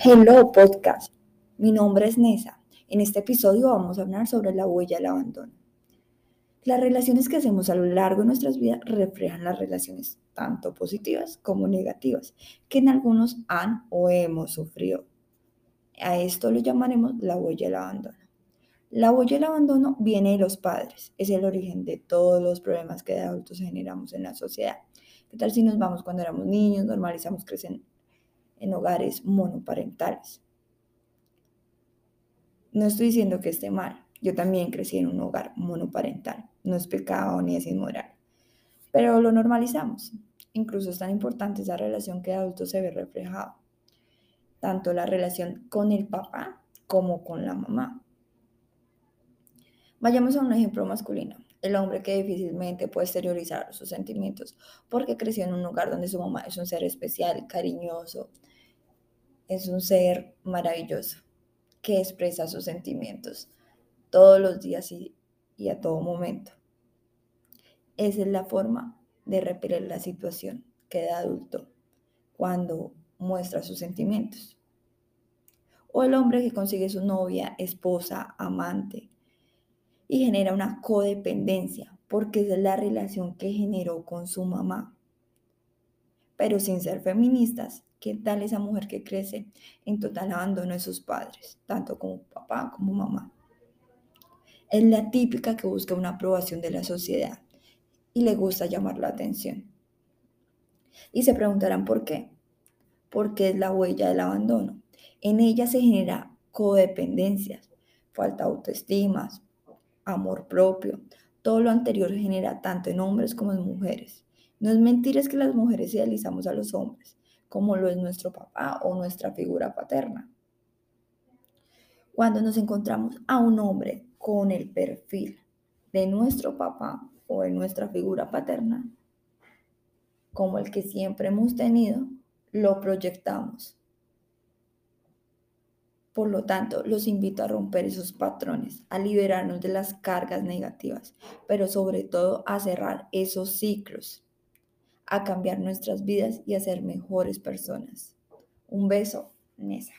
Hello Podcast, mi nombre es Nessa. En este episodio vamos a hablar sobre la huella del abandono. Las relaciones que hacemos a lo largo de nuestras vidas reflejan las relaciones tanto positivas como negativas que en algunos han o hemos sufrido. A esto lo llamaremos la huella del abandono. La huella del abandono viene de los padres, es el origen de todos los problemas que de adultos generamos en la sociedad. ¿Qué tal si nos vamos cuando éramos niños, normalizamos crecer en hogares monoparentales. No estoy diciendo que esté mal. Yo también crecí en un hogar monoparental. No es pecado ni es inmoral. Pero lo normalizamos. Incluso es tan importante esa relación que de adulto se ve reflejado. Tanto la relación con el papá como con la mamá. Vayamos a un ejemplo masculino. El hombre que difícilmente puede exteriorizar sus sentimientos porque creció en un hogar donde su mamá es un ser especial, cariñoso, es un ser maravilloso que expresa sus sentimientos todos los días y, a todo momento. Esa es la forma de repeler la situación que da adulto cuando muestra sus sentimientos. O el hombre que consigue su novia, esposa, amante y genera una codependencia porque es la relación que generó con su mamá. Pero sin ser feministas, ¿Qué tal esa mujer que crece en total abandono de sus padres, tanto como papá como mamá? Es la típica que busca una aprobación de la sociedad y le gusta llamar la atención. Y se preguntarán por qué. Porque es la huella del abandono. En ella se genera codependencias, falta de autoestima, amor propio. Todo lo anterior genera tanto en hombres como en mujeres. No es mentira es que las mujeres idealizamos a los hombres como lo es nuestro papá o nuestra figura paterna. Cuando nos encontramos a un hombre con el perfil de nuestro papá o de nuestra figura paterna, como el que siempre hemos tenido, lo proyectamos. Por lo tanto, los invito a romper esos patrones, a liberarnos de las cargas negativas, pero sobre todo a cerrar esos ciclos a cambiar nuestras vidas y a ser mejores personas. Un beso, Nessa.